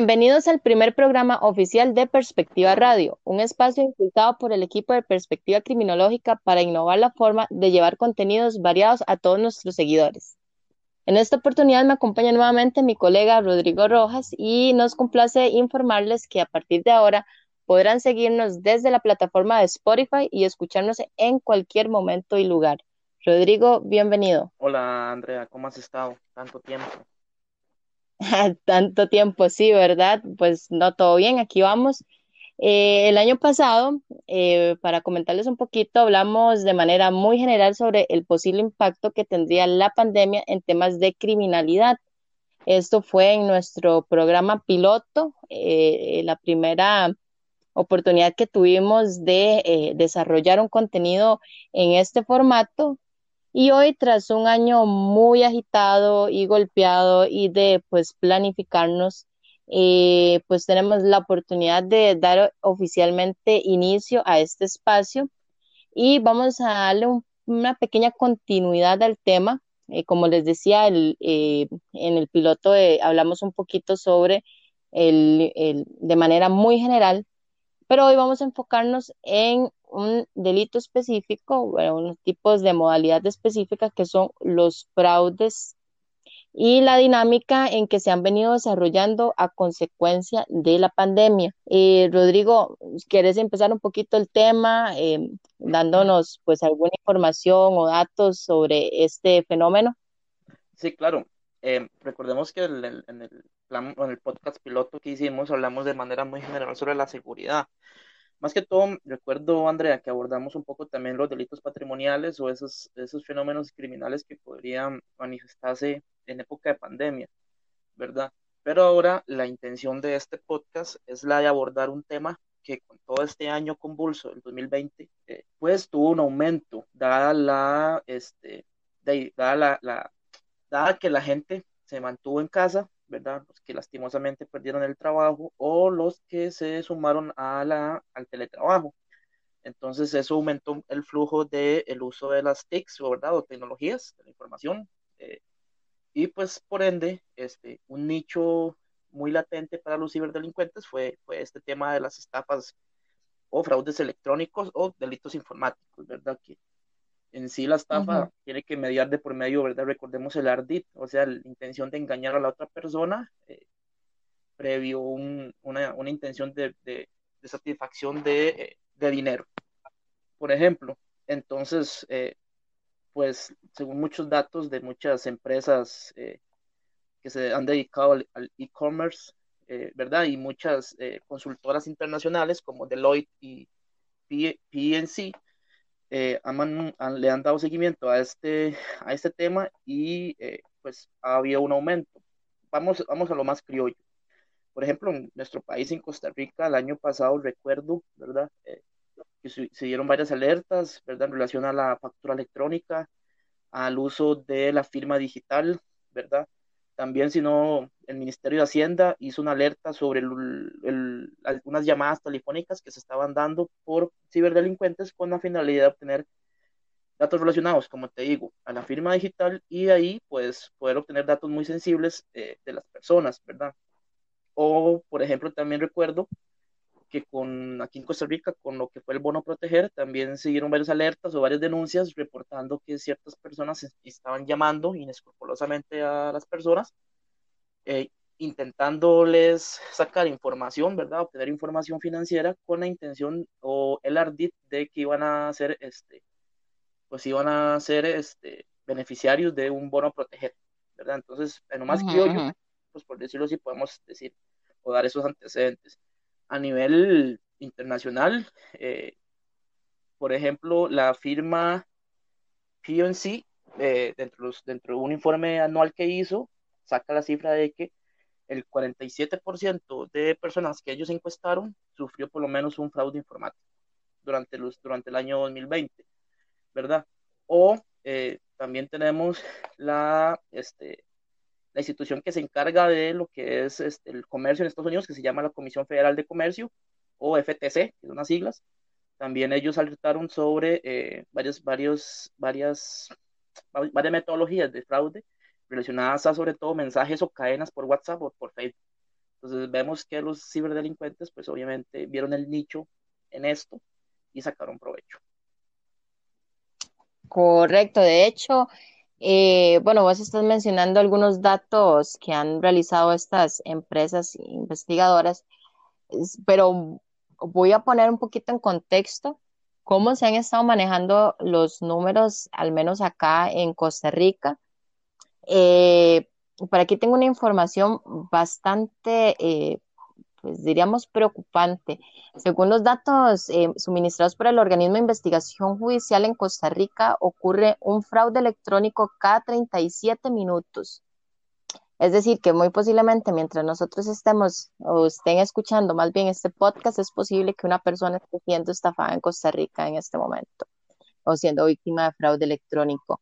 Bienvenidos al primer programa oficial de Perspectiva Radio, un espacio impulsado por el equipo de Perspectiva Criminológica para innovar la forma de llevar contenidos variados a todos nuestros seguidores. En esta oportunidad me acompaña nuevamente mi colega Rodrigo Rojas y nos complace informarles que a partir de ahora podrán seguirnos desde la plataforma de Spotify y escucharnos en cualquier momento y lugar. Rodrigo, bienvenido. Hola Andrea, ¿cómo has estado? Tanto tiempo. Tanto tiempo, sí, ¿verdad? Pues no, todo bien, aquí vamos. Eh, el año pasado, eh, para comentarles un poquito, hablamos de manera muy general sobre el posible impacto que tendría la pandemia en temas de criminalidad. Esto fue en nuestro programa piloto, eh, la primera oportunidad que tuvimos de desarrollar un contenido en este formato y hoy, tras un año muy agitado y golpeado y de pues planificarnos, eh, pues tenemos la oportunidad de dar oficialmente inicio a este espacio y vamos a darle una pequeña continuidad al tema. Eh, como les decía, eh, en el piloto hablamos un poquito sobre de manera muy general, pero hoy vamos a enfocarnos en un delito específico, bueno, unos tipos de modalidad específica que son los fraudes y la dinámica en que se han venido desarrollando a consecuencia de la pandemia. Eh, Rodrigo, ¿quieres empezar un poquito el tema, eh, dándonos pues alguna información o datos sobre este fenómeno? Sí, claro. Eh, recordemos que en el, en el podcast piloto que hicimos hablamos de manera muy general sobre la seguridad más que todo, recuerdo, Andrea, que abordamos un poco también los delitos patrimoniales o esos, esos fenómenos criminales que podrían manifestarse en época de pandemia, ¿verdad? Pero ahora la intención de este podcast es la de abordar un tema que con todo este año convulso, el 2020, eh, pues tuvo un aumento, dada la, este, dada la, la, dada que la gente se mantuvo en casa, ¿verdad? Los que lastimosamente perdieron el trabajo o los que se sumaron a la, al teletrabajo. Entonces eso aumentó el flujo del el uso de las TICs, ¿verdad? O tecnologías de la información. Eh, y pues por ende, este, un nicho muy latente para los ciberdelincuentes fue, fue este tema de las estafas o fraudes electrónicos o delitos informáticos, ¿verdad? Que en sí la estafa tiene que mediar de por medio, ¿verdad? Recordemos el ardid, o sea, la intención de engañar a la otra persona eh, previo una, una, intención de, de, satisfacción de, eh, de, dinero. Por ejemplo, entonces, eh, pues según muchos datos de muchas empresas que se han dedicado al e-commerce, ¿verdad? Y muchas consultoras internacionales como Deloitte y PNC, eh, le han dado seguimiento a este, a este tema y eh, pues ha habido un aumento. Vamos, vamos a lo más criollo. Por ejemplo, en nuestro país, en Costa Rica, el año pasado, recuerdo, ¿verdad? Eh, que se, dieron varias alertas, ¿verdad? En relación a la factura electrónica, al uso de la firma digital, ¿verdad? También, si no, el Ministerio de Hacienda hizo una alerta sobre algunas llamadas telefónicas que se estaban dando por ciberdelincuentes con la finalidad de obtener datos relacionados, como te digo, a la firma digital y ahí, pues, poder obtener datos muy sensibles eh, de las personas, ¿verdad? O, por ejemplo, también recuerdo que con aquí en Costa Rica, con lo que fue el bono proteger, también siguieron varias alertas o varias denuncias reportando que ciertas personas estaban llamando inescrupulosamente a las personas, eh, intentándoles sacar información, ¿verdad? Obtener información financiera con la intención o el ardid de que iban a ser, este, pues iban a ser, este, beneficiarios de un bono proteger, ¿verdad? Entonces, en lo más que yo, pues por decirlo así, podemos decir o dar esos antecedentes a nivel internacional. Eh, por ejemplo, la firma PNC, eh, dentro, de un informe anual que hizo, saca la cifra de que el 47% de personas que ellos encuestaron sufrió por lo menos un fraude informático durante el año 2020, ¿verdad? O eh, también tenemos la, este, la institución que se encarga de lo que es este, el comercio en Estados Unidos, que se llama la Comisión Federal de Comercio, o FTC, que son las siglas. También ellos alertaron sobre eh, varias, varios, varias, varias metodologías de fraude relacionadas a sobre todo mensajes o cadenas por WhatsApp o por Facebook. Entonces vemos que los ciberdelincuentes, pues obviamente vieron el nicho en esto y sacaron provecho. Correcto, de hecho, eh, bueno, vos estás mencionando algunos datos que han realizado estas empresas investigadoras, pero voy a poner un poquito en contexto cómo se han estado manejando los números, al menos acá en Costa Rica. Eh, por aquí tengo una información bastante, eh, pues diríamos, preocupante. Según los datos eh, suministrados por el organismo de investigación judicial en Costa Rica, ocurre un fraude electrónico cada 37 minutos. Es decir, que muy posiblemente mientras nosotros estemos o estén escuchando más bien este podcast, es posible que una persona esté siendo estafada en Costa Rica en este momento o siendo víctima de fraude electrónico.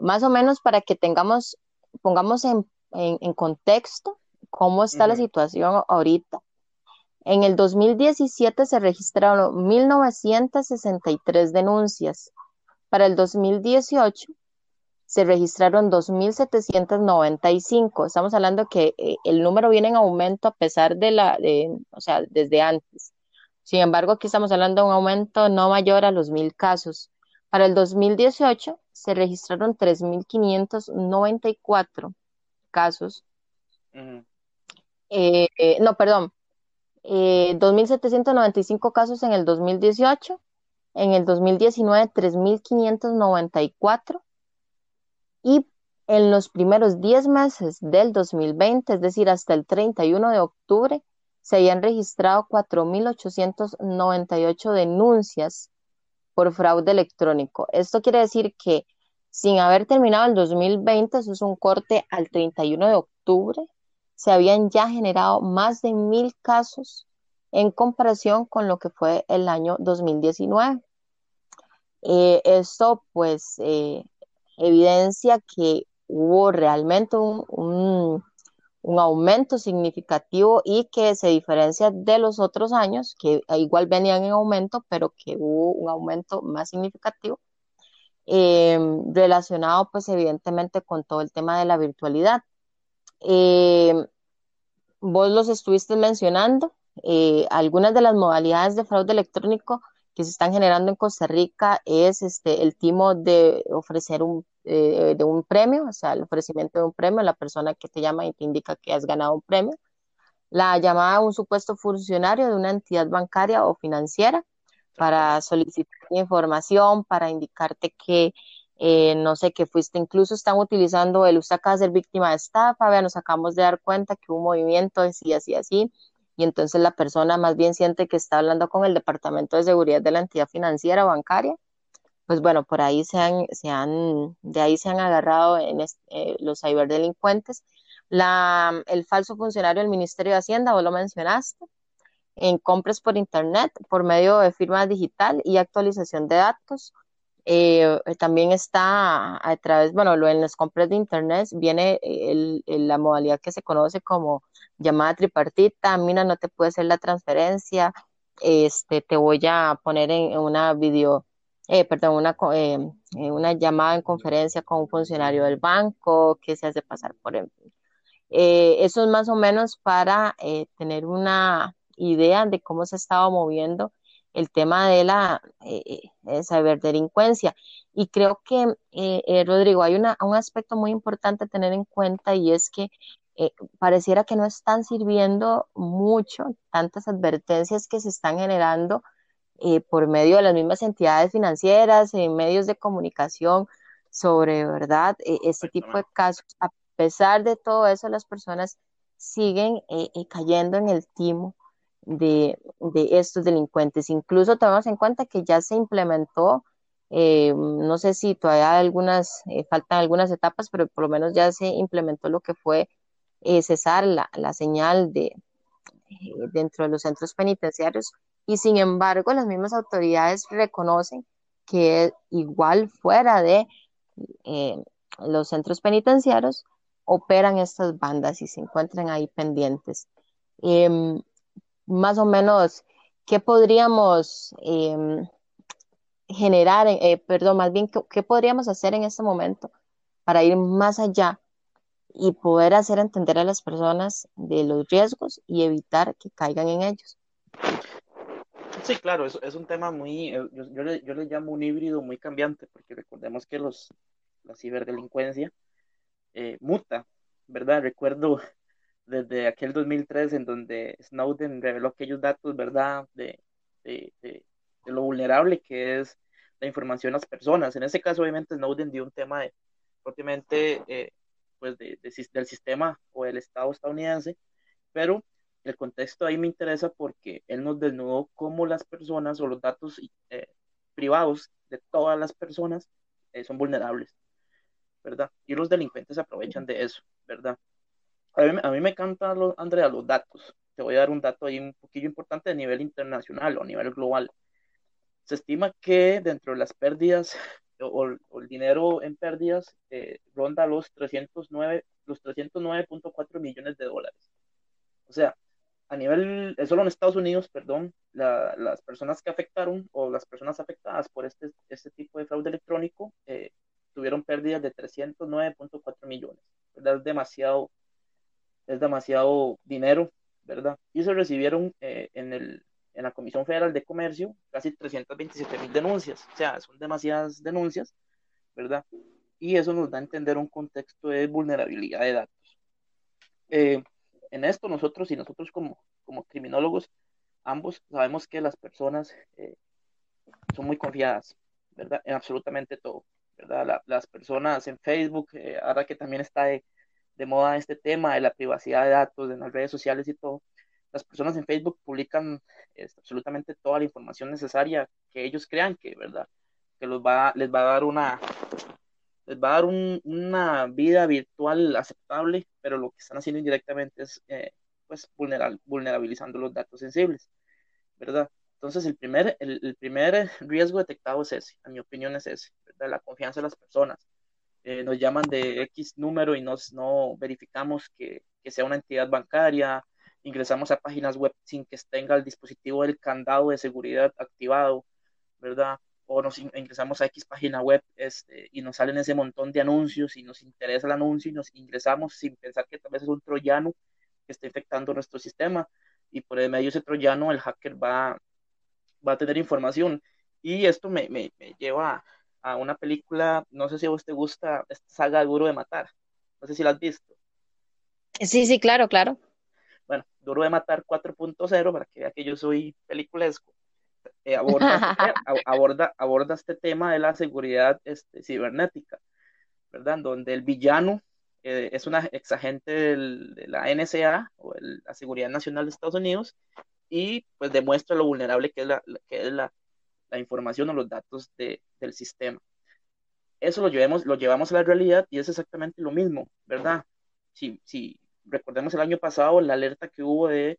Más o menos para que tengamos pongamos en, contexto cómo está la situación ahorita. En el 2017 se registraron 1.963 denuncias. Para el 2018 se registraron 2.795. Estamos hablando que eh, el número viene en aumento a pesar de la, de, o sea, desde antes. Sin embargo, aquí estamos hablando de un aumento no mayor a los 1.000 casos. Para el 2018 se registraron 3.594 casos. Eh, eh, no, perdón, 2.795 eh, casos en el 2018, en el 2019 3.594 y en los primeros 10 meses del 2020, es decir, hasta el 31 de octubre, se habían registrado 4.898 denuncias por fraude electrónico. Esto quiere decir que sin haber terminado el 2020, eso es un corte al 31 de octubre, se habían ya generado más de mil casos en comparación con lo que fue el año 2019. Eh, esto pues eh, evidencia que hubo realmente un, un aumento significativo y que se diferencia de los otros años, que igual venían en aumento, pero que hubo un aumento más significativo, em, relacionado pues evidentemente con todo el tema de la virtualidad. Em, vos los estuviste mencionando, eh, algunas de las modalidades de fraude electrónico que se están generando en Costa Rica es este, el timo de ofrecer un eh, de un premio, o sea, el ofrecimiento de un premio la persona que te llama y te indica que has ganado un premio. La llamada a un supuesto funcionario de una entidad bancaria o financiera para solicitar información, para indicarte que, eh, no sé, que fuiste, incluso están utilizando el usted acaba de ser víctima de estafa, vea, nos acabamos de dar cuenta que hubo un movimiento así, así, así, y entonces la persona más bien siente que está hablando con el departamento de seguridad de la entidad financiera o bancaria pues bueno, por ahí se han, se han, de ahí se han agarrado eh, los ciberdelincuentes. El falso funcionario del Ministerio de Hacienda, vos lo mencionaste, en compras por Internet, por medio de firma digital y actualización de datos. Eh, también está a través, bueno, lo, en las compras de Internet viene el, la modalidad que se conoce como llamada tripartita, mira, no te puede hacer la transferencia, este, te voy a poner en una video eh, perdón, una, eh, eh, una llamada en conferencia con un funcionario del banco que se hace pasar por él. eso es más o menos para tener una idea de cómo se estaba moviendo el tema de la ciberdelincuencia. Y creo que, Rodrigo, hay una, un aspecto muy importante a tener en cuenta y es que pareciera que no están sirviendo mucho tantas advertencias que se están generando eh, por medio de las mismas entidades financieras, en medios de comunicación sobre, ¿verdad?, e, este tipo de casos. A pesar de todo eso, las personas siguen eh, eh, cayendo en el timo de, estos delincuentes. Incluso tomamos en cuenta que ya se implementó, no sé si todavía algunas, faltan algunas etapas, pero por lo menos ya se implementó lo que fue cesar la, la señal de dentro de los centros penitenciarios y sin embargo las mismas autoridades reconocen que igual fuera de eh, los centros penitenciarios operan estas bandas y se encuentran ahí pendientes. Em, más o menos, ¿qué podríamos em, generar, eh, perdón, más bien, ¿qué, podríamos hacer en este momento para ir más allá y poder hacer entender a las personas de los riesgos y evitar que caigan en ellos. Sí, claro, es, es un tema muy, eh, yo, yo, le, yo, le, llamo un híbrido muy cambiante, porque recordemos que los, la ciberdelincuencia eh, muta, ¿verdad? Recuerdo desde aquel 2003 en donde Snowden reveló aquellos datos, ¿verdad? De, de, de, de lo vulnerable que es la información a las personas. En ese caso, obviamente, Snowden dio un tema de, propiamente, eh, pues, de, del sistema o del Estado estadounidense, pero el contexto ahí me interesa porque él nos desnudó cómo las personas o los datos eh, privados de todas las personas eh, son vulnerables, ¿verdad? Y los delincuentes aprovechan de eso, ¿verdad? A mí, a mí me encantan, Andrea, los datos. Te voy a dar un dato ahí un poquillo importante a nivel internacional o a nivel global. Se estima que dentro de las pérdidas o, o el dinero en pérdidas eh, ronda los 309 los 309.4 millones de dólares. O sea, a nivel, eh, solo en Estados Unidos, perdón, la, las personas que afectaron o las personas afectadas por este, este tipo de fraude electrónico eh, tuvieron pérdidas de 309.4 millones. Es demasiado, es demasiado dinero, ¿verdad? Y se recibieron eh, en, el, en la Comisión Federal de Comercio casi 327 mil denuncias. O sea, son demasiadas denuncias, ¿verdad? Y eso nos da a entender un contexto de vulnerabilidad de datos. Eh, en esto nosotros y nosotros como, como criminólogos, ambos sabemos que las personas eh, son muy confiadas, ¿verdad? En absolutamente todo, ¿verdad? La, las personas en Facebook, eh, ahora que también está de, de, moda este tema de la privacidad de datos en las redes sociales y todo, las personas en Facebook publican absolutamente toda la información necesaria que ellos crean que, ¿verdad? Que los va, les va a dar una, les va a dar un, una vida virtual aceptable, pero lo que están haciendo indirectamente es eh, pues vulnerabilizando los datos sensibles, ¿verdad? Entonces el primer, el, primer riesgo detectado es ese, en mi opinión es ese. La confianza de las personas. Eh, nos llaman de X número y nos, no verificamos que, que sea una entidad bancaria, ingresamos a páginas web sin que tenga el dispositivo del candado de seguridad activado, ¿verdad? o nos ingresamos a X página web este, y nos salen ese montón de anuncios y nos interesa el anuncio y nos ingresamos sin pensar que tal vez es un troyano que está infectando nuestro sistema y por el medio de ese troyano el hacker va, va a tener información. Y esto me, me, me lleva a, a, una película, no sé si a vos te gusta esta saga Duro de Matar, no sé si la has visto. Sí, sí, claro, claro. Bueno, Duro de Matar 4.0, para que vea que yo soy peliculesco eh, aborda, aborda, aborda, este tema de la seguridad este, cibernética, ¿verdad? Donde el villano eh, es una exagente del, de la NSA o el, la Seguridad Nacional de Estados Unidos y pues demuestra lo vulnerable que es la, que es la, la información o los datos de, del sistema. Eso lo llevamos, lo llevamos a la realidad y es exactamente lo mismo, ¿verdad? Si, si recordemos el año pasado la alerta que hubo de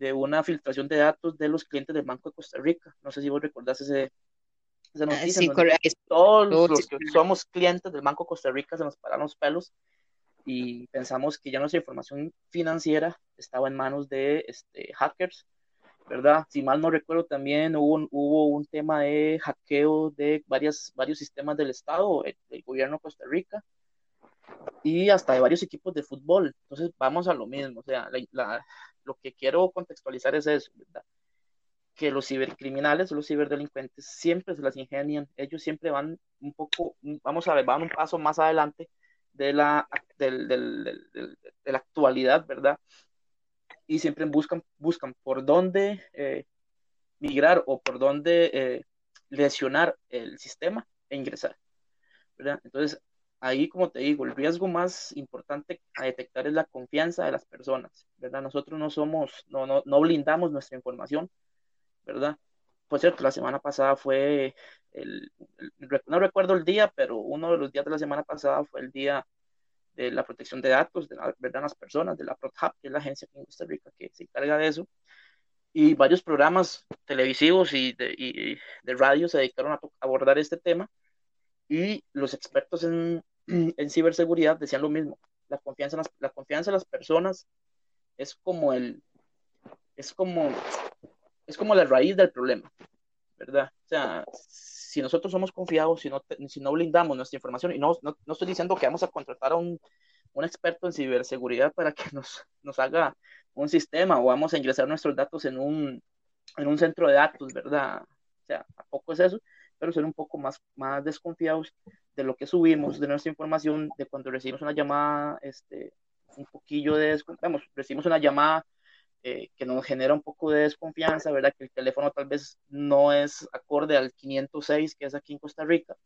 de una filtración de datos de los clientes del Banco de Costa Rica. No sé si vos recordás ese, esa noticia. Sí, todos los que somos clientes del Banco de Costa Rica se nos pararon los pelos y pensamos que ya nuestra información financiera estaba en manos de este, hackers, ¿verdad? Si mal no recuerdo, también hubo un, hubo un tema de hackeo de varias, varios sistemas del Estado, del gobierno de Costa Rica, y hasta de varios equipos de fútbol. Entonces, vamos a lo mismo, o sea, la, la, lo que quiero contextualizar es eso, ¿verdad? Que los cibercriminales, los ciberdelincuentes siempre se las ingenian, ellos siempre van un poco, vamos a ver, van un paso más adelante de la, del, del, del, de la actualidad, ¿verdad? Y siempre buscan, buscan por dónde eh, migrar o por dónde eh, lesionar el sistema e ingresar, ¿verdad? Entonces, ahí, como te digo, el riesgo más importante a detectar es la confianza de las personas, ¿verdad? Nosotros no somos, no, no, no blindamos nuestra información, ¿verdad? Por cierto, la semana pasada fue, el, el, no recuerdo el día, pero uno de los días de la semana pasada fue el día de la protección de datos, de la verdad, las personas, de la ProtHub, que es la agencia aquí en Costa Rica que se encarga de eso. Y varios programas televisivos y de, y de radio se dedicaron a abordar este tema. Y los expertos en, en ciberseguridad decían lo mismo. La confianza, en las, la confianza en las personas es como el, es como, es como la raíz del problema, ¿verdad? O sea, si nosotros somos confiados, si no, si no blindamos nuestra información, y no, no, no estoy diciendo que vamos a contratar a un, un experto en ciberseguridad para que nos, nos haga un sistema o vamos a ingresar nuestros datos en un, en un centro de datos, ¿verdad? O sea, a poco es eso, pero ser un poco más, más desconfiados de lo que subimos, de nuestra información, de cuando recibimos una llamada, este, un poquillo de, vamos, recibimos una llamada eh, que nos genera un poco de desconfianza, ¿verdad? Que el teléfono tal vez no es acorde al 506 que es aquí en Costa Rica,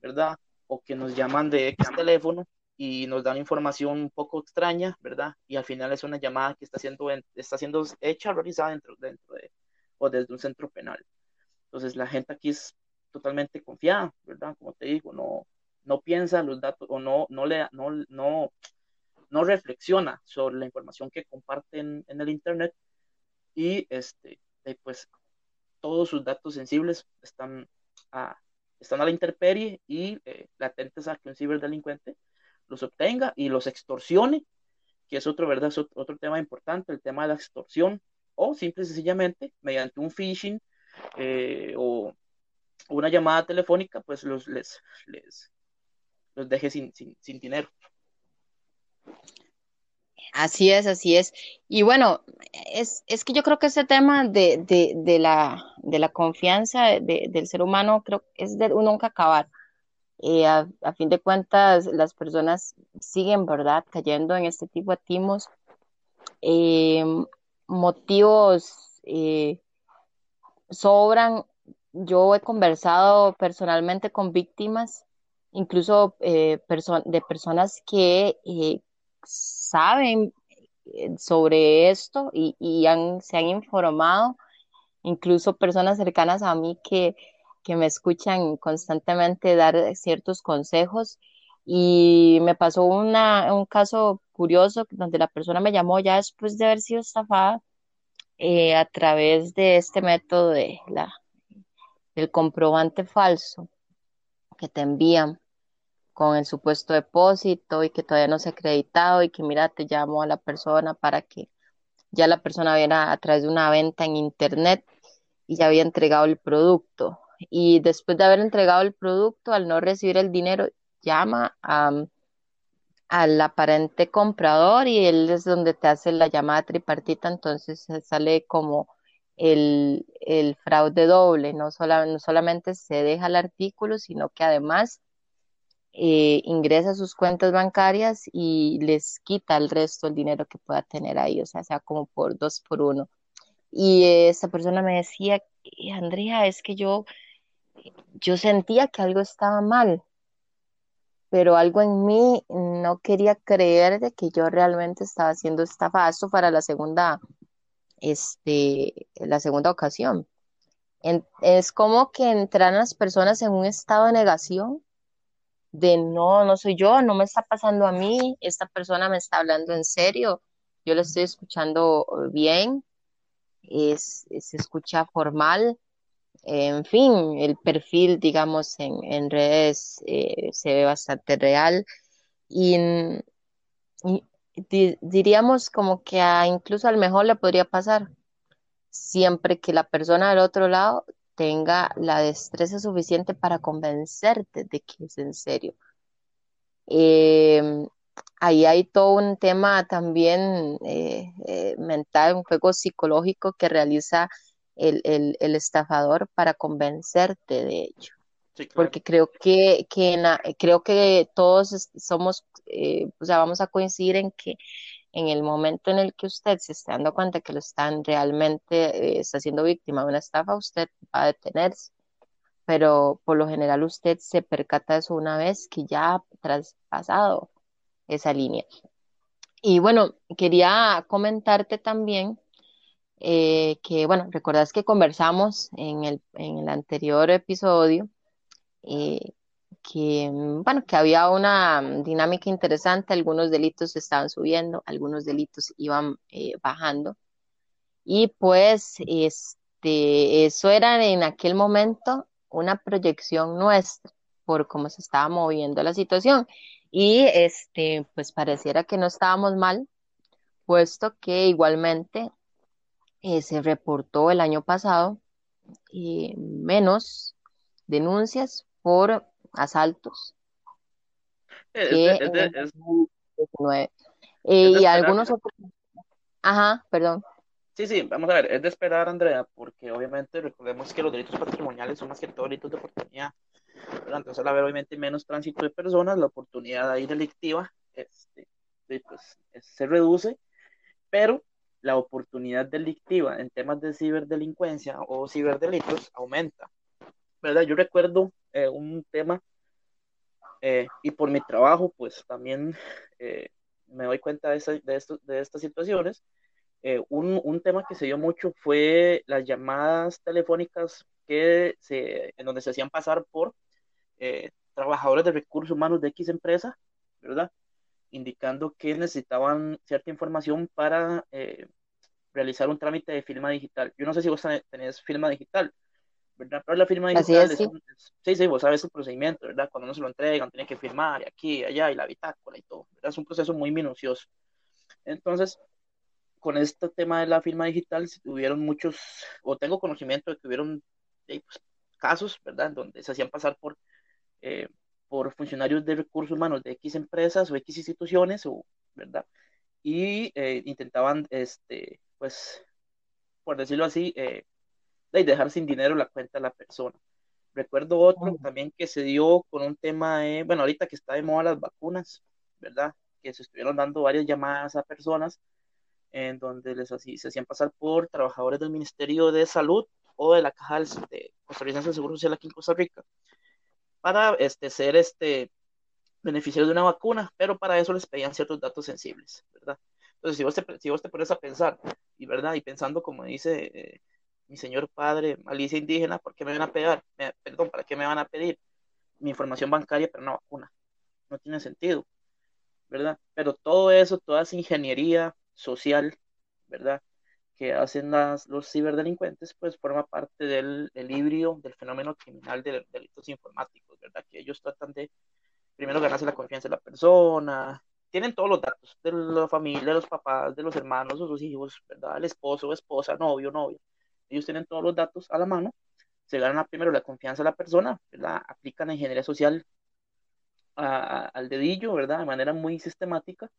¿verdad? O que nos llaman de X teléfono y nos dan información un poco extraña, ¿verdad? Y al final es una llamada que está siendo, está siendo hecha, realizada dentro, dentro de, o desde un centro penal. Entonces la gente aquí es totalmente confiada, ¿verdad? Como te digo, no, no piensa los datos o no, no, le, no, no, no reflexiona sobre la información que comparten en el Internet y este, pues todos sus datos sensibles están a, están a la intemperie y eh, latentes a que un ciberdelincuente los obtenga y los extorsione, que es otro, ¿verdad? Es otro tema importante, el tema de la extorsión, o simple y sencillamente mediante un phishing eh, o una llamada telefónica, pues los les, les los deje sin, sin, sin dinero. Así es, así es. Y bueno, es, es que yo creo que ese tema de, de, la, de la confianza de, del ser humano, creo es de nunca acabar. Eh, a, fin de cuentas, las personas siguen, ¿verdad?, cayendo en este tipo de timos. Eh, motivos eh, sobran. Yo he conversado personalmente con víctimas, incluso eh, de personas que saben eh, sobre esto y, y han, se han informado, incluso personas cercanas a mí que, que me escuchan constantemente dar ciertos consejos. Y me pasó una, un caso curioso donde la persona me llamó ya después de haber sido estafada eh, a través de este método de la, del comprobante falso que te envían con el supuesto depósito y que todavía no se ha acreditado y que mira, te llamo a la persona para que ya la persona viera a través de una venta en internet y ya había entregado el producto. Y después de haber entregado el producto, al no recibir el dinero, llama a, al aparente comprador y él es donde te hace la llamada tripartita, entonces sale como el, el fraude doble, no, no solamente se deja el artículo, sino que además eh, ingresa sus cuentas bancarias y les quita el resto del dinero que pueda tener ahí, o sea, sea como por dos por uno. Y esta persona me decía, Andrea, es que yo, yo sentía que algo estaba mal, pero algo en mí no quería creer de que yo realmente estaba haciendo estafada. Esto para la segunda, este, la segunda ocasión. es como que entran las personas en un estado de negación de no, no soy yo, no me está pasando a mí, esta persona me está hablando en serio, yo le estoy escuchando bien, es, se escucha formal, en fin, el perfil, digamos, en, en redes eh, se ve bastante real. Y, diríamos como que a, incluso al mejor le podría pasar siempre que la persona del otro lado tenga la destreza suficiente para convencerte de que es en serio. Em, ahí hay todo un tema también eh, eh, mental, un juego psicológico que realiza el, el, estafador para convencerte de ello. Porque creo que, que creo que todos somos, eh, o sea, vamos a coincidir en que en el momento en el que usted se esté dando cuenta que lo están realmente, eh, está siendo víctima de una estafa, usted va a detenerse. Pero por lo general usted se percata de eso una vez que ya ha traspasado esa línea. Y bueno, quería comentarte también eh, que, bueno, recordás que conversamos en el, en el anterior episodio eh, que, bueno, que había una dinámica interesante, algunos delitos estaban subiendo, algunos delitos iban eh, bajando. Y pues, este, eso era en aquel momento una proyección nuestra por cómo se estaba moviendo la situación. Y este, pues pareciera que no estábamos mal, puesto que igualmente eh, se reportó el año pasado eh, menos denuncias por asaltos es, COVID-19. y algunos otros... Ajá, perdón. Sí, sí, vamos a ver, es de esperar, Andrea, porque obviamente recordemos que los delitos patrimoniales son más que todo delitos de oportunidad. Entonces, al haber obviamente menos tránsito de personas, la oportunidad ahí delictiva este, pues, se reduce, pero la oportunidad delictiva en temas de ciberdelincuencia o ciberdelitos aumenta. ¿verdad? Yo recuerdo eh, un tema eh, y por mi trabajo, pues también eh, me doy cuenta de, de, esto, de estas situaciones. Un, un, tema que se dio mucho fue las llamadas telefónicas que se, en donde se hacían pasar por trabajadores de recursos humanos de X empresa, ¿verdad? Indicando que necesitaban cierta información para realizar un trámite de firma digital. Yo no sé si vos tenés firma digital, ¿verdad? Pero la firma digital es, sí. sí, vos sabes el procedimiento, ¿verdad? Cuando uno se lo entregan, tiene que firmar y aquí, y allá, y la bitácora y todo, ¿verdad? Es un proceso muy minucioso. Entonces, con este tema de la firma digital, tuvieron muchos, o tengo conocimiento de que hubieron pues, casos, ¿verdad? Donde se hacían pasar por, eh, por funcionarios de recursos humanos de X empresas o X instituciones, o, ¿verdad? Y eh, intentaban, este, pues, por decirlo así, eh, de dejar sin dinero la cuenta de la persona. Recuerdo otro también que se dio con un tema de, bueno, ahorita que está de moda las vacunas, ¿verdad? Que se estuvieron dando varias llamadas a personas en donde les así, se hacían pasar por trabajadores del Ministerio de Salud o de la Caja de Costarricense de Seguro Social aquí en Costa Rica para este, ser este, beneficiarios de una vacuna, pero para eso les pedían ciertos datos sensibles, ¿verdad? Entonces, si vos te, si vos te pones a pensar, y verdad, y pensando como dice eh, mi señor padre, malicia indígena, ¿por qué me van a pegar? perdón, ¿para qué me van a pedir mi información bancaria para una vacuna? No tiene sentido, ¿verdad? Pero todo eso, toda esa ingeniería social, ¿verdad? Que hacen las, los ciberdelincuentes, pues forma parte del, del híbrido del fenómeno criminal de delitos informáticos, ¿verdad? Que ellos tratan de primero ganarse la confianza de la persona, tienen todos los datos de la familia, de los papás, de los hermanos, de sus hijos, ¿verdad? El esposo, esposa, novio, novia ellos tienen todos los datos a la mano, se ganan primero la confianza de la persona, la aplican la ingeniería social al dedillo, ¿verdad? De manera muy sistemática,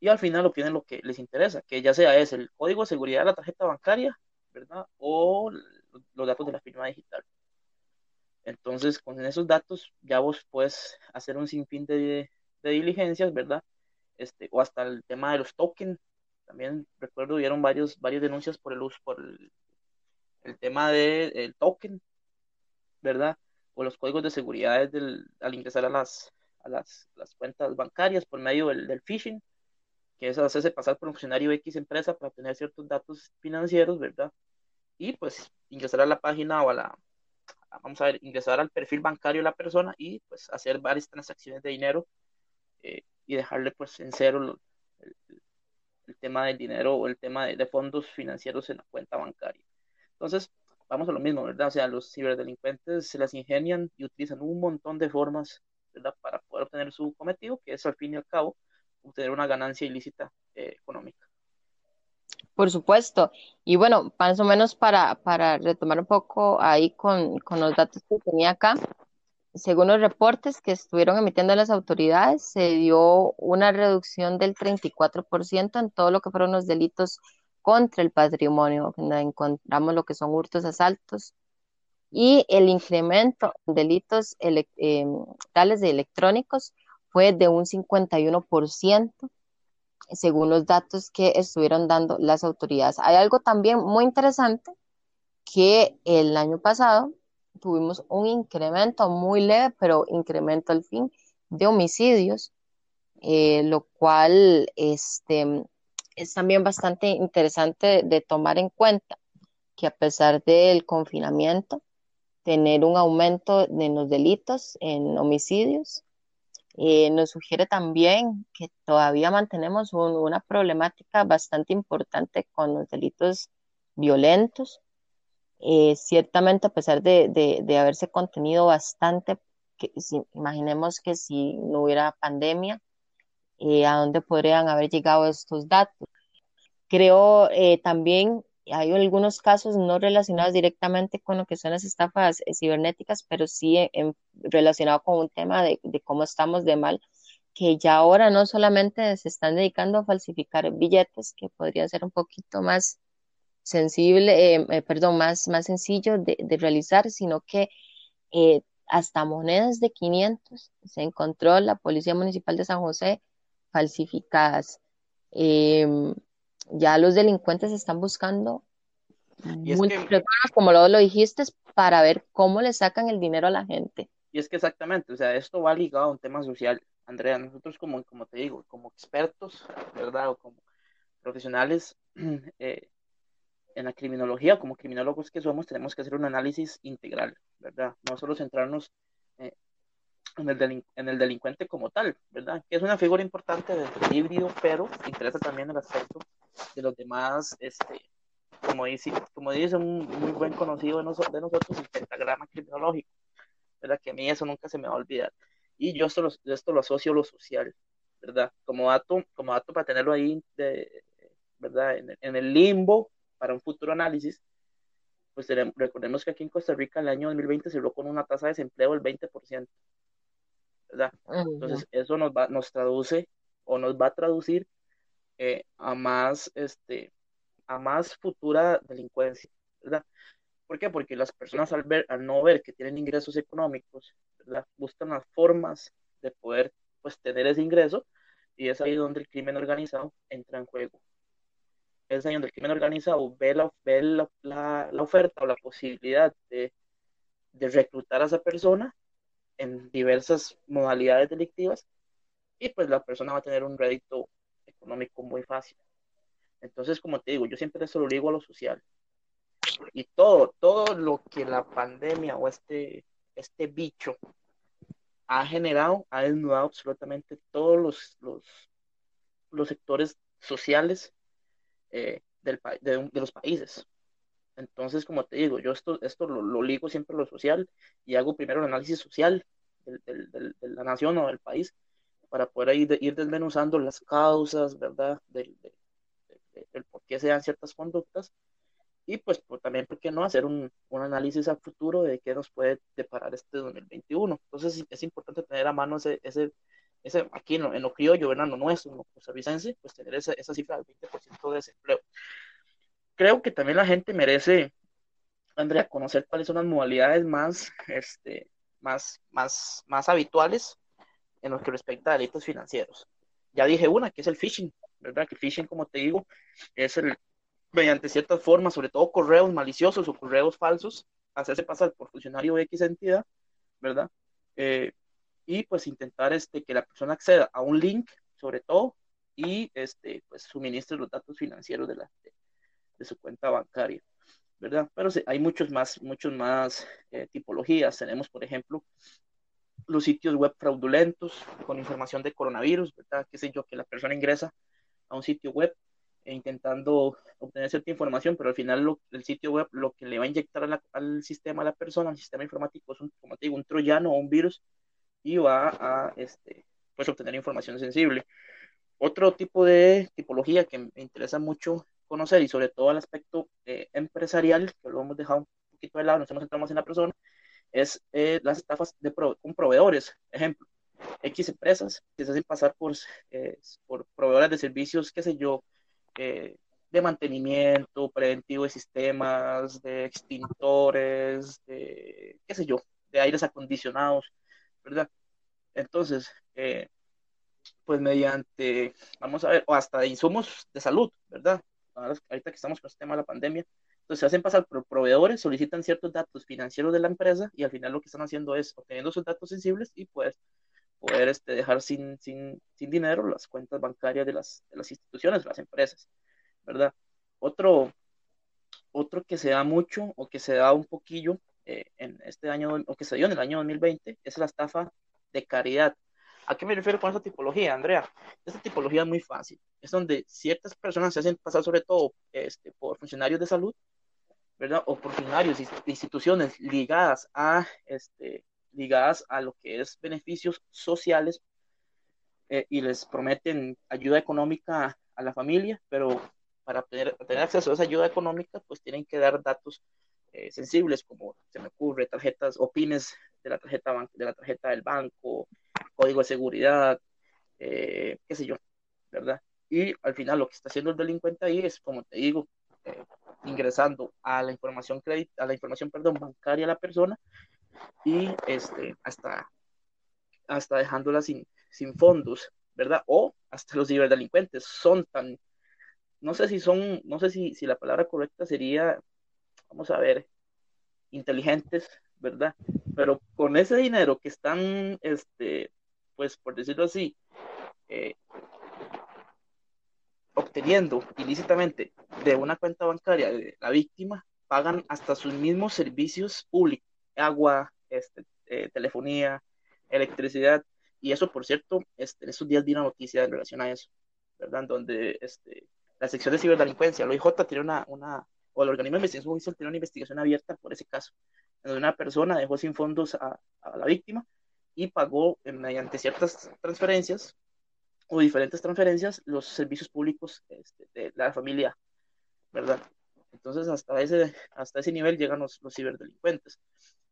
y al final obtienen lo que les interesa, que ya sea es el código de seguridad de la tarjeta bancaria, ¿verdad? O los datos de la firma digital. Entonces, con esos datos ya vos puedes hacer un sinfín de, diligencias, ¿verdad? Este, o hasta el tema de los tokens. También recuerdo, hubieron varios, varias denuncias por el uso, por el, el tema del token, ¿verdad? O los códigos de seguridad al ingresar a las, a las, las, cuentas bancarias por medio del, phishing, que es hacerse pasar por un funcionario X empresa para tener ciertos datos financieros, ¿verdad? Y pues ingresar a la página o a la, vamos a ver, ingresar al perfil bancario de la persona y pues hacer varias transacciones de dinero eh, y dejarle pues en cero el, el, tema del dinero o el tema de, de fondos financieros en la cuenta bancaria. Entonces, vamos a lo mismo, ¿verdad? O sea, los ciberdelincuentes se las ingenian y utilizan un montón de formas, ¿verdad? Para poder obtener su cometido, que es al fin y al cabo obtener una ganancia ilícita eh, económica. Por supuesto. Y bueno, más o menos para, para retomar un poco ahí con, con los datos que tenía acá, según los reportes que estuvieron emitiendo las autoridades, se dio una reducción del 34% en todo lo que fueron los delitos contra el patrimonio, donde encontramos lo que son hurtos, asaltos y el incremento en delitos eh, tales de electrónicos fue de un 51% según los datos que estuvieron dando las autoridades. Hay algo también muy interesante que el año pasado tuvimos un incremento muy leve, pero incremento al fin de homicidios, eh, lo cual este, es también bastante interesante de tomar en cuenta que a pesar del confinamiento, tener un aumento en los delitos, en homicidios, eh, nos sugiere también que todavía mantenemos una problemática bastante importante con los delitos violentos. Eh, ciertamente, a pesar de, haberse contenido bastante, imaginemos que si no hubiera pandemia, eh, a dónde podrían haber llegado estos datos. Creo eh, también hay algunos casos no relacionados directamente con lo que son las estafas eh, cibernéticas, pero sí relacionados con un tema de, cómo estamos de mal, que ya ahora no solamente se están dedicando a falsificar billetes, que podría ser un poquito más sensible, eh, eh, perdón, más, más sencillo de, de realizar, sino que eh, hasta monedas de 500 se encontró la Policía Municipal de San José falsificadas. Em, ya los delincuentes están buscando Y es que, como lo, lo dijiste, para ver cómo le sacan el dinero a la gente. y es que exactamente, o sea, esto va ligado a un tema social. Andrea, nosotros como, como te digo, como expertos, ¿verdad? O como profesionales eh, en la criminología, como criminólogos que somos, tenemos que hacer un análisis integral, ¿verdad? No solo centrarnos eh, en, el delin- en el delincuente como tal, ¿verdad? Que es una figura importante del híbrido, pero interesa también el aspecto de los demás, este, como dice, como dice un muy buen conocido de, noso- de nosotros, el pentagrama criminológico, ¿verdad? Que a mí eso nunca se me va a olvidar. Y yo esto lo, yo esto lo asocio a lo social, ¿verdad? Como dato, como dato para tenerlo ahí, de, ¿verdad? En, en el limbo para un futuro análisis, pues tenemos- recordemos que aquí en Costa Rica el año 2020 cerró con una tasa de desempleo del 20%, ¿verdad? Entonces, eso nos va, nos traduce o nos va a traducir eh, a más, este, a más futura delincuencia, ¿verdad? ¿Por qué? Porque las personas al ver, al no ver que tienen ingresos económicos, ¿verdad? Buscan las formas de poder, pues, tener ese ingreso y es ahí donde el crimen organizado entra en juego. Es ahí donde el crimen organizado ve la, ve la, la, la oferta o la posibilidad de, de reclutar a esa persona en diversas modalidades delictivas y pues la persona va a tener un rédito económico muy fácil. Entonces, como te digo, yo siempre eso lo ligo a lo social. Y todo, todo lo que la pandemia o este, este bicho ha generado, ha desnudado absolutamente todos los, los, los sectores sociales eh, del, de, de, los países. Entonces, como te digo, yo esto, esto lo, lo, ligo siempre a lo social y hago primero el análisis social del, del, del, de la nación o del país para poder ir, ir desmenuzando las causas, ¿verdad? Del, del por qué se dan ciertas conductas y pues por, también, ¿por qué no hacer un, un, análisis a futuro de qué nos puede deparar este 2021? Entonces es importante tener a mano ese, ese, ese aquí en lo, en lo criollo, ¿verdad? En lo nuestro, en lo costarricense, pues tener esa, esa cifra del 20% de desempleo. Creo que también la gente merece, Andrea, conocer cuáles son las modalidades más, este, más, más, más habituales en lo que respecta a delitos financieros. Ya dije una, que es el phishing, ¿verdad? Que phishing, como te digo, es el, mediante ciertas formas, sobre todo correos maliciosos o correos falsos, hacerse pasar por funcionario de X entidad, ¿verdad? Eh, y pues intentar este, que la persona acceda a un link, sobre todo, y este, pues suministre los datos financieros de, la, de su cuenta bancaria, ¿verdad? Pero sí, hay muchos más, muchos más eh, tipologías. Tenemos, por ejemplo, los sitios web fraudulentos con información de coronavirus, ¿verdad? Qué sé yo, que la persona ingresa a un sitio web e intentando obtener cierta información, pero al final lo, el sitio web lo que le va a inyectar al sistema a la persona, al sistema informático, es un, como te digo, un troyano o un virus y va a este, pues, obtener información sensible. Otro tipo de tipología que me interesa mucho conocer y sobre todo el aspecto eh, empresarial, que lo hemos dejado un poquito de lado, nos más en la persona, es eh, las estafas de con proveedores. Ejemplo, X empresas que se hacen pasar por, eh, por proveedores de servicios, qué sé yo, eh, de mantenimiento preventivo de sistemas, de extintores, de, qué sé yo, de aires acondicionados, ¿verdad? Entonces, pues mediante, vamos a ver, o hasta de insumos de salud, ¿verdad? Ahorita que estamos con el tema de la pandemia, entonces se hacen pasar por proveedores, solicitan ciertos datos financieros de la empresa y al final lo que están haciendo es obteniendo sus datos sensibles y pues poder este, dejar sin, sin, sin dinero las cuentas bancarias de las, de las instituciones, las empresas, ¿verdad? Otro, otro que se da mucho o que se da un poquillo eh, en este año, o que se dio en el año 2020, es la estafa de caridad. ¿A qué me refiero con esta tipología, Andrea? Esta tipología es muy fácil. Es donde ciertas personas se hacen pasar sobre todo este, por funcionarios de salud, ¿verdad? O por funcionarios instituciones ligadas a, este, ligadas a lo que es beneficios sociales eh, y les prometen ayuda económica a la familia, pero para tener, tener acceso a esa ayuda económica, pues tienen que dar datos eh, sensibles, como se me ocurre, tarjetas o pines de la tarjeta, de la tarjeta del banco, código de seguridad, eh, qué sé yo, ¿verdad? Y al final lo que está haciendo el delincuente ahí es, como te digo, eh, ingresando a la información a la información, perdón, bancaria de la persona y este, hasta, hasta dejándola sin, sin fondos, ¿verdad? O hasta los ciberdelincuentes son tan, no sé si son, no sé si, si la palabra correcta sería, vamos a ver, inteligentes, ¿verdad? Pero con ese dinero que están, este, pues por decirlo así, eh, obteniendo ilícitamente de una cuenta bancaria de la víctima, pagan hasta sus mismos servicios públicos, agua, este, eh, telefonía, electricidad, y eso, por cierto, este, en estos días vi una noticia en relación a eso, ¿verdad? Donde este, la sección de ciberdelincuencia, lo IJ, tiene una, una, o el organismo de investigación judicial tiene una investigación abierta por ese caso, donde una persona dejó sin fondos a, a la víctima y pagó eh, mediante ciertas transferencias o diferentes transferencias los servicios públicos este, de la familia, ¿verdad? Entonces, hasta ese, hasta ese nivel llegan los, los ciberdelincuentes.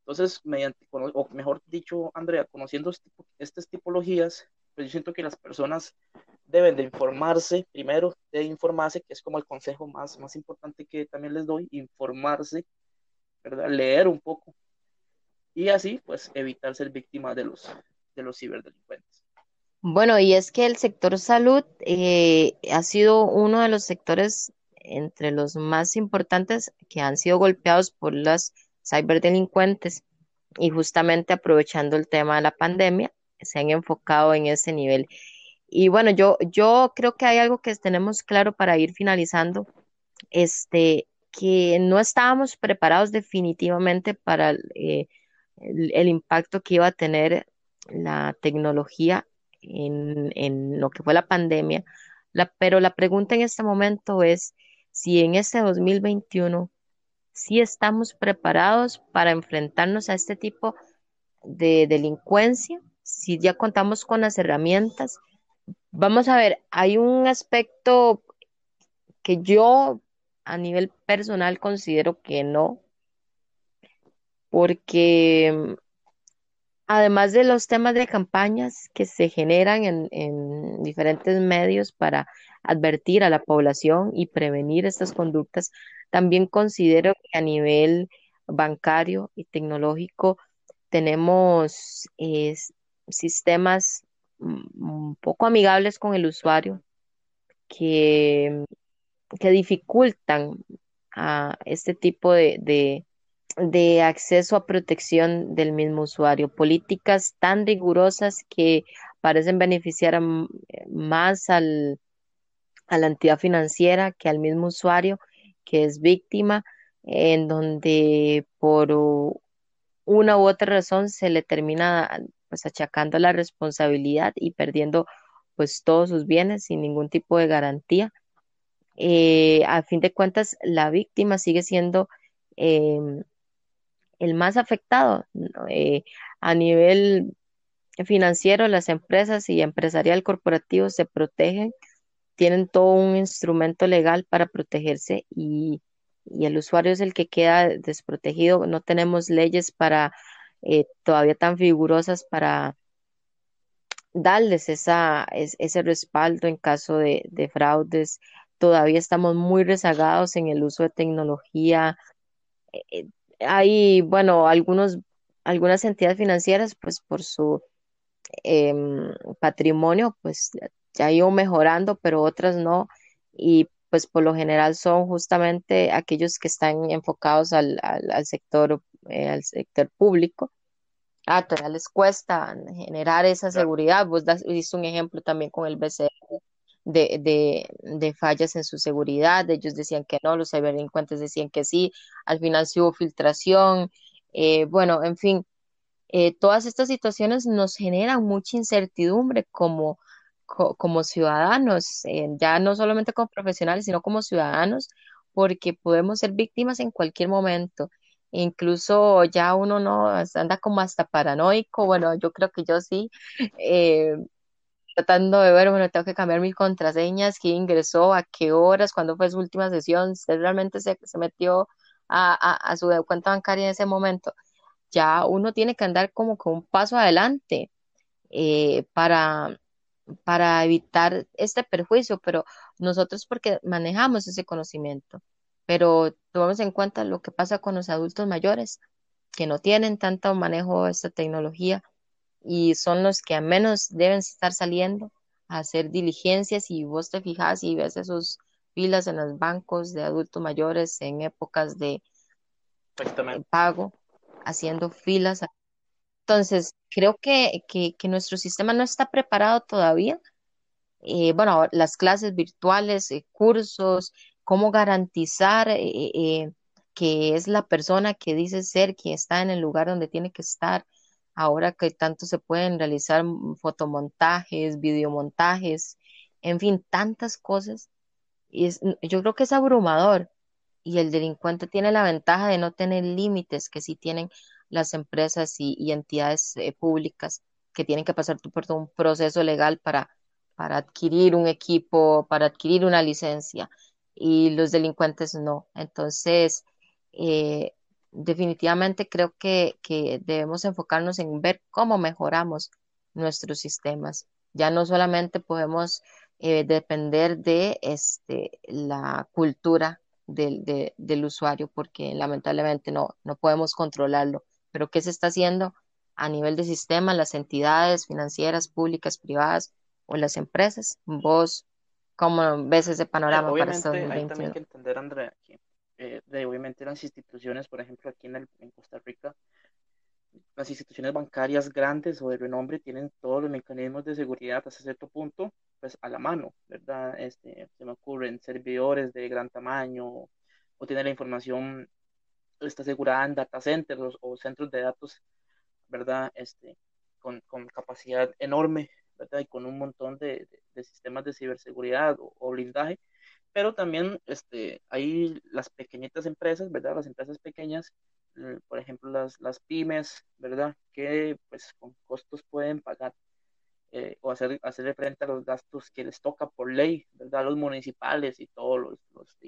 Entonces, mediante, o mejor dicho, Andrea, conociendo este estas tipologías, pues yo siento que las personas deben de informarse, primero de informarse, que es como el consejo más, más importante que también les doy, informarse, ¿verdad? Leer un poco y así, pues, evitar ser víctima de los, de los ciberdelincuentes. Bueno, y es que el sector salud eh, ha sido uno de los sectores entre los más importantes que han sido golpeados por las ciberdelincuentes y justamente aprovechando el tema de la pandemia, se han enfocado en ese nivel. Y bueno, yo, yo creo que hay algo que tenemos claro para ir finalizando, este, que no estábamos preparados definitivamente para eh, el impacto que iba a tener la tecnología en, lo que fue la pandemia, pero la pregunta en este momento es si en este 2021 si estamos preparados para enfrentarnos a este tipo de delincuencia, si ya contamos con las herramientas. Vamos a ver, hay un aspecto que yo a nivel personal considero que no, porque Además de los temas de campañas que se generan en, diferentes medios para advertir a la población y prevenir estas conductas, también considero que a nivel bancario y tecnológico tenemos sistemas un poco amigables con el usuario que, que dificultan a este tipo de acceso a protección del mismo usuario, políticas tan rigurosas que parecen beneficiar más al, a la entidad financiera que al mismo usuario que es víctima, en donde por una u otra razón se le termina pues achacando la responsabilidad y perdiendo pues todos sus bienes sin ningún tipo de garantía. Eh, a fin de cuentas, la víctima sigue siendo em, el más afectado eh, a nivel financiero, las empresas y empresarial corporativo se protegen, tienen todo un instrumento legal para protegerse y, el usuario es el que queda desprotegido. No tenemos leyes para eh, todavía tan vigorosas para darles esa, ese respaldo en caso de, de fraudes. Todavía estamos muy rezagados en el uso de tecnología. Eh, hay, bueno, algunos, algunas entidades financieras, pues por su em, patrimonio, pues ya ido mejorando, pero otras no. Y pues por lo general son justamente aquellos que están enfocados al, al, sector, eh, al sector público. Ah, todavía les cuesta generar esa seguridad. Vos diste un ejemplo también con el BCE de, de, de, fallas en su seguridad, ellos decían que no, los ciberdelincuentes decían que sí, al final sí hubo filtración, eh, bueno, en fin, eh, todas estas situaciones nos generan mucha incertidumbre como, como ciudadanos, eh, ya no solamente como profesionales, sino como ciudadanos, porque podemos ser víctimas en cualquier momento. Incluso ya uno no anda como hasta paranoico, bueno, yo creo que yo sí, tratando de ver, bueno, tengo que cambiar mis contraseñas, quién ingresó, a qué horas, cuándo fue su última sesión, si realmente se, metió a, su cuenta bancaria en ese momento. Ya uno tiene que andar como con un paso adelante eh, para, para evitar este perjuicio, pero nosotros porque manejamos ese conocimiento, pero tomamos en cuenta lo que pasa con los adultos mayores que no tienen tanto manejo de esta tecnología y son los que a menos deben estar saliendo a hacer diligencias y vos te fijas y ves esos filas en los bancos de adultos mayores en épocas de pago, haciendo filas. Entonces, creo que, que, nuestro sistema no está preparado todavía. Eh, bueno, las clases virtuales, eh, cursos, cómo garantizar eh, que es la persona que dice ser quien está en el lugar donde tiene que estar. Ahora que tanto se pueden realizar fotomontajes, videomontajes, en fin, tantas cosas y yo creo que es abrumador y el delincuente tiene la ventaja de no tener límites que sí tienen las empresas y, entidades eh, públicas que tienen que pasar por un proceso legal para, para adquirir un equipo, para adquirir una licencia y los delincuentes no. Entonces, eh, definitivamente creo que, que debemos enfocarnos en ver cómo mejoramos nuestros sistemas. Ya no solamente podemos eh, depender de este, la cultura del, del usuario, porque lamentablemente no, no podemos controlarlo. Pero ¿qué se está haciendo a nivel de sistema, las entidades financieras, públicas, privadas o las empresas? Vos, ¿cómo ves ese panorama para estos Hay también que entender, Andrea, que eh, de, obviamente las instituciones, por ejemplo, aquí en, el, en Costa Rica, las instituciones bancarias grandes o de renombre tienen todos los mecanismos de seguridad hasta cierto punto, pues a la mano, ¿verdad? Este, se me ocurren servidores de gran tamaño o tener la información está asegurada en data centers o, centros de datos, ¿verdad? Este, con, con, capacidad enorme, ¿verdad? Y con un montón de, de, sistemas de ciberseguridad o, o, blindaje, pero también este, hay las pequeñitas empresas, ¿verdad? Las empresas pequeñas eh, por ejemplo, las, las pymes, ¿verdad? Que pues con costos pueden pagar eh, o hacer, hacerle frente a los gastos que les toca por ley, ¿verdad? Los municipales y todos los, los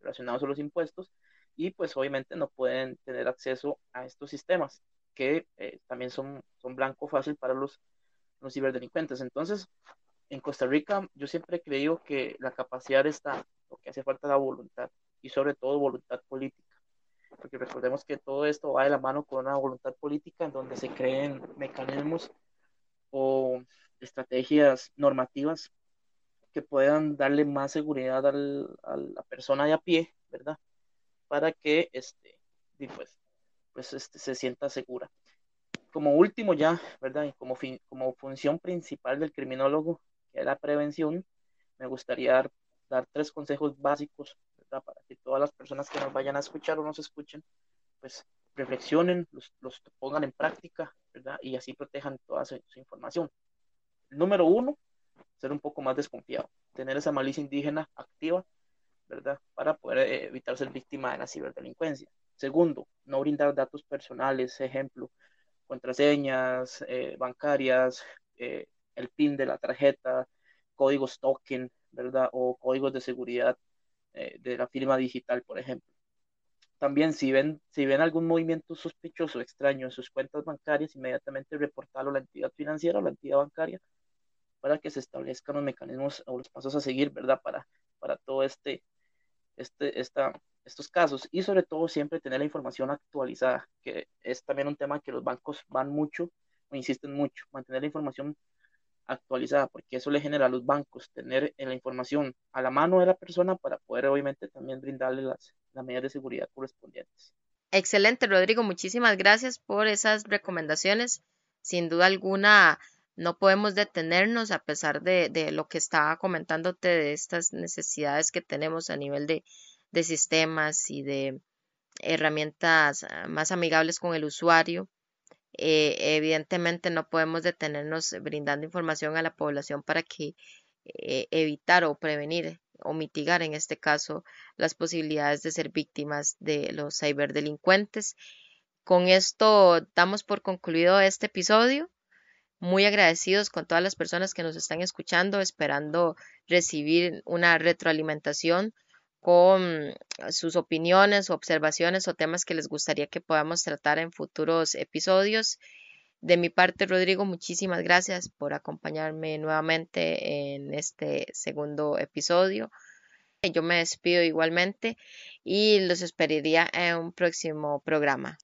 relacionados a los impuestos y pues obviamente no pueden tener acceso a estos sistemas que eh, también son, son blanco fácil para los, los ciberdelincuentes. Entonces, en Costa Rica yo siempre he creído que la capacidad está, lo que hace falta la voluntad y sobre todo voluntad política porque recordemos que todo esto va de la mano con una voluntad política en donde se creen mecanismos o estrategias normativas que puedan darle más seguridad al, a la persona de a pie, ¿verdad? Para que este, pues, pues este, se sienta segura. Como último ya, ¿verdad? Como, fin, como función principal del criminólogo, que la prevención, me gustaría dar, tres consejos básicos para que todas las personas que nos vayan a escuchar o nos escuchen, pues reflexionen, los, pongan en práctica, ¿verdad? Y así protejan toda su, información. Número uno, ser un poco más desconfiado, tener esa malicia indígena activa, ¿verdad? Para poder eh, evitar ser víctima de la ciberdelincuencia. Segundo, no brindar datos personales, ejemplo, contraseñas eh, bancarias, eh, PIN de la tarjeta, códigos token, ¿verdad? O códigos de seguridad eh, de la firma digital, por ejemplo. También si ven, si ven algún movimiento sospechoso extraño en sus cuentas bancarias, inmediatamente reportarlo a la entidad financiera o la entidad bancaria para que se establezcan los mecanismos o los pasos a seguir, ¿verdad? Para, para todo este, este, esta, estos casos y sobre todo siempre tener la información actualizada, que es también un tema que los bancos van mucho o insisten mucho, mantener la información actualizada, porque eso le genera a los bancos tener la información a la mano de la persona para poder obviamente también brindarle las, las medidas de seguridad correspondientes. Excelente, Rodrigo. Muchísimas gracias por esas recomendaciones. Sin duda alguna, no podemos detenernos a pesar de, de lo que estaba comentándote de estas necesidades que tenemos a nivel de, de sistemas y de herramientas ah, más amigables con el usuario eh, evidentemente no podemos detenernos brindando información a la población para que eh, evitar o prevenir o mitigar en este caso las posibilidades de ser víctimas de los ciberdelincuentes. Con esto damos por concluido este episodio. Muy agradecidos con todas las personas que nos están escuchando, esperando recibir una retroalimentación con sus opiniones, observaciones o temas que les gustaría que podamos tratar en futuros episodios. De mi parte, Rodrigo, muchísimas gracias por acompañarme nuevamente en este segundo episodio. Yo me despido igualmente y los esperaría en un próximo programa.